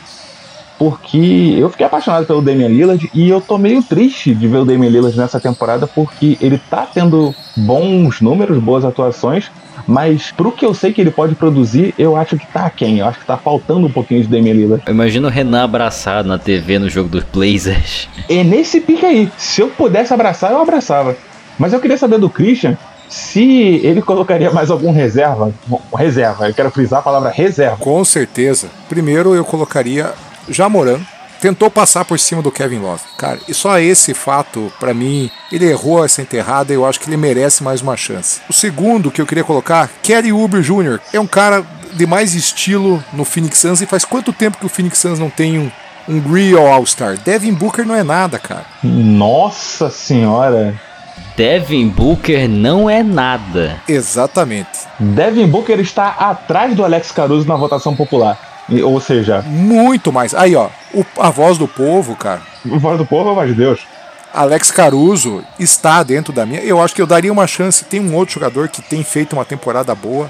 porque eu fiquei apaixonado pelo Damian Lillard e eu tô meio triste de ver o Damian Lillard nessa temporada porque ele tá tendo bons números, boas atuações, mas pro que eu sei que ele pode produzir, eu acho que tá quem? Eu acho que tá faltando um pouquinho de Damian Lillard. Eu imagino o Renan abraçado na TV no jogo dos Blazers. É nesse pique aí. Se eu pudesse abraçar, eu abraçava. Mas eu queria saber do Christian se ele colocaria mais algum reserva. Reserva, eu quero frisar a palavra reserva. Com certeza. Primeiro eu colocaria Jamoran tentou passar por cima do Kevin Love. Cara, e só esse fato, para mim, ele errou essa enterrada e eu acho que ele merece mais uma chance. O segundo que eu queria colocar, Kerry Uber Jr., é um cara de mais estilo no Phoenix Suns e faz quanto tempo que o Phoenix Suns não tem um, um real All-Star? Devin Booker não é nada, cara. Nossa senhora! Devin Booker não é nada. Exatamente. Devin Booker está atrás do Alex Caruso na votação popular. Ou seja. Muito mais. Aí, ó, o, a voz do povo, cara. A voz do povo é a voz de Deus. Alex Caruso está dentro da minha. Eu acho que eu daria uma chance. Tem um outro jogador que tem feito uma temporada boa.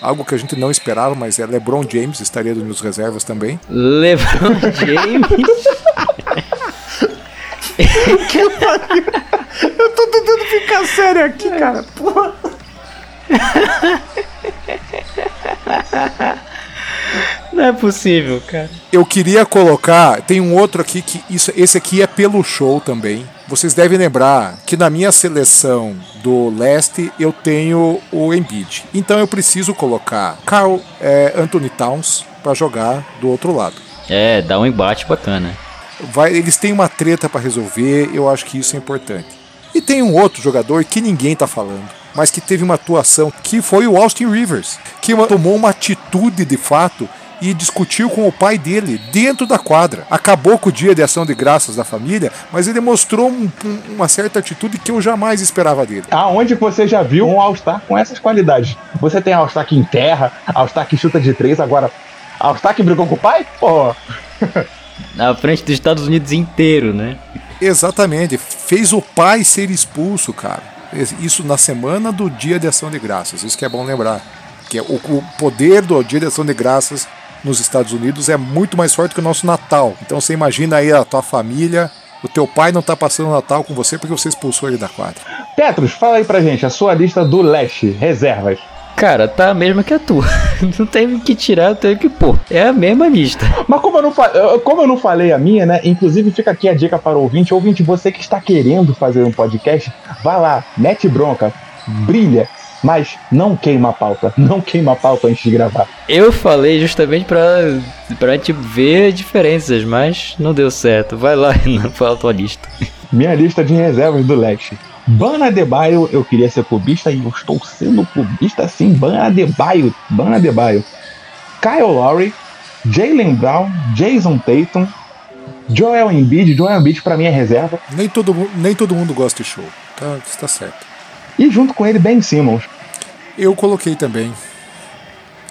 Algo que a gente não esperava, mas é LeBron James, estaria nos reservas também. LeBron James? eu tô tentando ficar sério aqui, cara. Porra. Não é possível, cara. Eu queria colocar, tem um outro aqui que isso, esse aqui é pelo show também. Vocês devem lembrar que na minha seleção do leste eu tenho o Embiid. Então eu preciso colocar Carl é, Anthony Towns para jogar do outro lado. É, dá um embate bacana. Vai, eles têm uma treta para resolver, eu acho que isso é importante. E tem um outro jogador que ninguém tá falando, mas que teve uma atuação que foi o Austin Rivers, que tomou uma atitude de fato e discutiu com o pai dele dentro da quadra. Acabou com o dia de ação de graças da família, mas ele mostrou um, um, uma certa atitude que eu jamais esperava dele. Aonde você já viu um All-Star com essas qualidades? Você tem All-Star que enterra, All-Star que chuta de três, agora All-Star que brigou com o pai? Pô. Na frente dos Estados Unidos inteiro, né? Exatamente. Fez o pai ser expulso, cara. Isso na semana do Dia de Ação de Graças. Isso que é bom lembrar. Que é o, o poder do Dia de Ação de Graças nos Estados Unidos é muito mais forte que o nosso Natal. Então você imagina aí a tua família, o teu pai não tá passando o Natal com você porque você expulsou ele da quadra. Petros, fala aí pra gente a sua lista do leste, reservas. Cara, tá a mesma que a tua. Não tem que tirar, tem que pôr. É a mesma lista. Mas como eu, não como eu não falei a minha, né? Inclusive fica aqui a dica para o ouvinte. Ouvinte, você que está querendo fazer um podcast, vá lá, mete bronca, brilha, mas não queima a pauta, não queima a pauta antes de gravar. Eu falei justamente pra, pra gente ver diferenças, mas não deu certo. Vai lá e não fala a tua lista. Minha lista de reservas do leste. Bana Debaio, eu queria ser clubista e eu estou sendo clubista sim. Bana Debaio, Bana Debaio. Kyle Lowry, Jalen Brown, Jason Tatum, Joel Embiid. Joel Embiid para mim é reserva. Nem todo, nem todo mundo gosta de show, tá, está certo. E junto com ele, Ben Simmons. Eu coloquei também.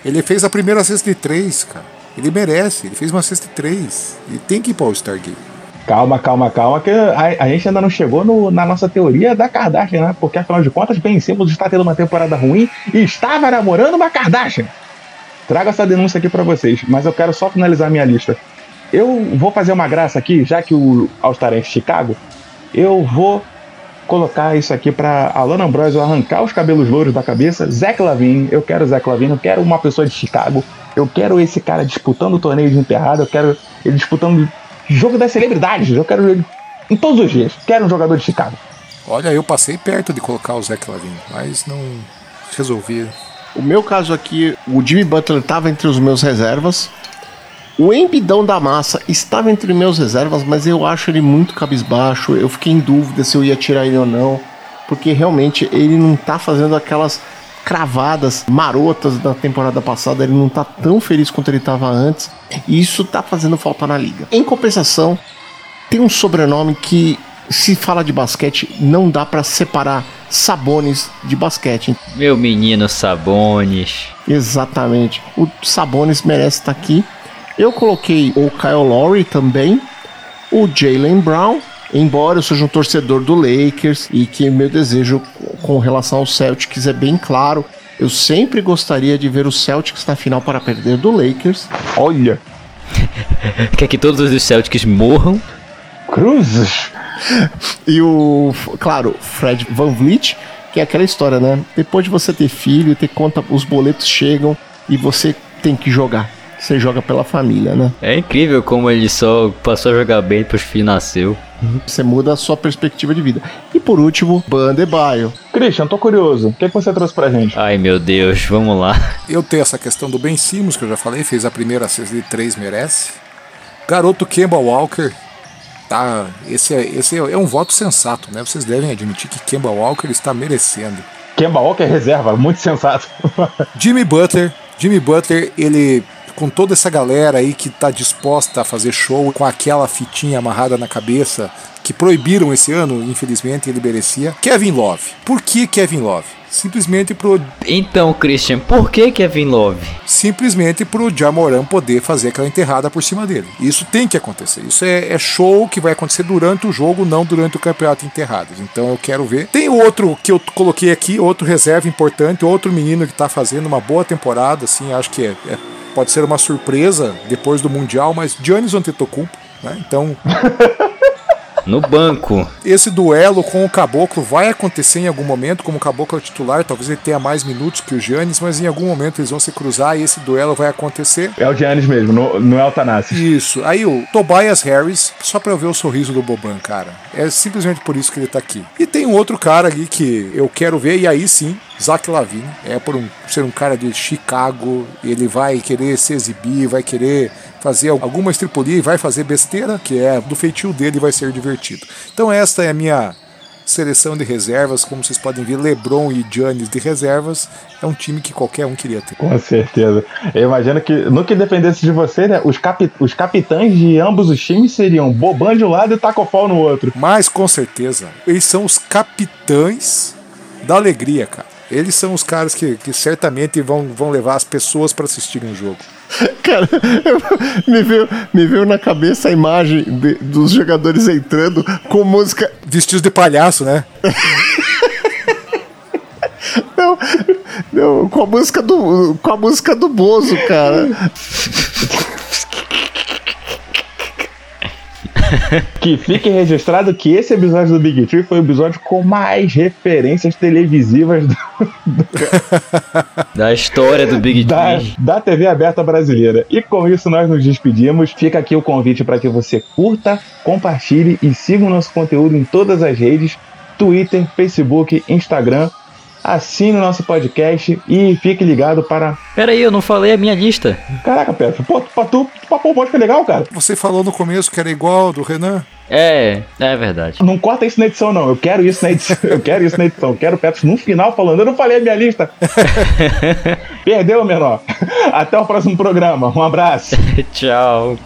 Ele fez a primeira cesta de três, cara. Ele merece, ele fez uma cesta de três. Ele tem que ir para o Stargate. Calma, calma, calma, que a, a gente ainda não chegou no, na nossa teoria da Kardashian, né? Porque afinal de contas, Ben Simmons está tendo uma temporada ruim e estava namorando uma Kardashian. Trago essa denúncia aqui para vocês, mas eu quero só finalizar minha lista. Eu vou fazer uma graça aqui, já que o All-Star é Chicago, eu vou colocar isso aqui para Alana Ambrosio arrancar os cabelos louros da cabeça. Zach Lavine, eu quero Zach Lavine, eu quero uma pessoa de Chicago. Eu quero esse cara disputando o torneio de enterrado, eu quero ele disputando jogo das celebridades, eu quero ele em todos os dias. Quero um jogador de Chicago. Olha, eu passei perto de colocar o Zach Lavine, mas não resolvi. O meu caso aqui, o Jimmy Butler estava entre os meus reservas. O Embidão da Massa estava entre meus reservas, mas eu acho ele muito cabisbaixo. Eu fiquei em dúvida se eu ia tirar ele ou não, porque realmente ele não tá fazendo aquelas cravadas marotas da temporada passada, ele não tá tão feliz quanto ele estava antes, e isso tá fazendo falta na liga. Em compensação, tem um sobrenome que se fala de basquete, não dá para separar Sabones de basquete. Meu menino Sabones. Exatamente. O Sabones merece estar aqui. Eu coloquei o Kyle Lowry também, o Jalen Brown, embora eu seja um torcedor do Lakers e que meu desejo com relação ao Celtics é bem claro. Eu sempre gostaria de ver o Celtics na final para perder do Lakers. Olha, Quer que todos os Celtics morram? cruzes. E o, claro, Fred Van Vliet, que é aquela história, né? Depois de você ter filho, ter conta, os boletos chegam e você tem que jogar. Você joga pela família, né? É incrível como ele só passou a jogar bem depois que nasceu. Você muda a sua perspectiva de vida. E por último, Bandebaio. Christian, tô curioso. O que, que você trouxe pra gente? Ai meu Deus, vamos lá. Eu tenho essa questão do Ben Simmons, que eu já falei, fez a primeira cesta de três, merece. Garoto Kemba Walker, tá? Esse, é, esse é, é um voto sensato, né? Vocês devem admitir que Kemba Walker está merecendo. Kemba Walker é reserva, muito sensato. Jimmy Butler, Jimmy Butler, ele com toda essa galera aí que tá disposta a fazer show com aquela fitinha amarrada na cabeça que proibiram esse ano, infelizmente ele merecia. Kevin Love. Por que Kevin Love? Simplesmente pro Então, Christian, por que Kevin Love? simplesmente pro Jamoran poder fazer aquela enterrada por cima dele. Isso tem que acontecer. Isso é, é show que vai acontecer durante o jogo, não durante o campeonato de enterradas. Então eu quero ver. Tem outro que eu coloquei aqui, outro reserva importante, outro menino que tá fazendo uma boa temporada, assim, acho que é, é- pode ser uma surpresa depois do Mundial, mas Giannis Antetokounmpo, né? Então, No banco. esse duelo com o Caboclo vai acontecer em algum momento, como o Caboclo é titular, talvez ele tenha mais minutos que o Giannis, mas em algum momento eles vão se cruzar e esse duelo vai acontecer. É o Giannis mesmo, não, não é o Tanassi. Isso. Aí o Tobias Harris, só pra eu ver o sorriso do Boban, cara. É simplesmente por isso que ele tá aqui. E tem um outro cara ali que eu quero ver, e aí sim, Zach Lavine. É por um, ser um cara de Chicago, ele vai querer se exibir, vai querer fazer alguma estripulia e vai fazer besteira, que é do feitio dele vai ser divertido. Então esta é a minha seleção de reservas, como vocês podem ver, LeBron e Giannis de reservas, é um time que qualquer um queria ter. Com certeza. Eu imagino que, no que dependesse de você, né, os, capi- os capitães de ambos os times seriam Boban de um lado e Taco Fall no outro. Mas com certeza, eles são os capitães da alegria, cara. Eles são os caras que, que certamente vão, vão levar as pessoas para assistirem o jogo. Cara, eu- me, veio, me veio na cabeça a imagem de- dos jogadores entrando com música. Vestidos de palhaço, né? Não, não, com a música do. Com a música do Bozo, cara. Que fique registrado que esse episódio do Big Tree foi o episódio com mais referências televisivas do- Da história do Big da, Tree. da TV aberta brasileira. E com isso nós nos despedimos. Fica aqui o convite para que você curta, compartilhe e siga o nosso conteúdo em todas as redes: Twitter, Facebook, Instagram. Assine o nosso podcast e fique ligado para. Pera aí, eu não falei a minha lista. Caraca, Pedro, pô, pra tu, pra pôr o podcast legal, cara. Você falou no começo que era igual ao do Renan. É, é verdade. Não corta isso na edição, não. Eu quero isso na edição. Eu quero isso na edição. Eu quero o Petros no final falando. Eu não falei a minha lista. Perdeu, menor. Até o próximo programa. Um abraço. Tchau.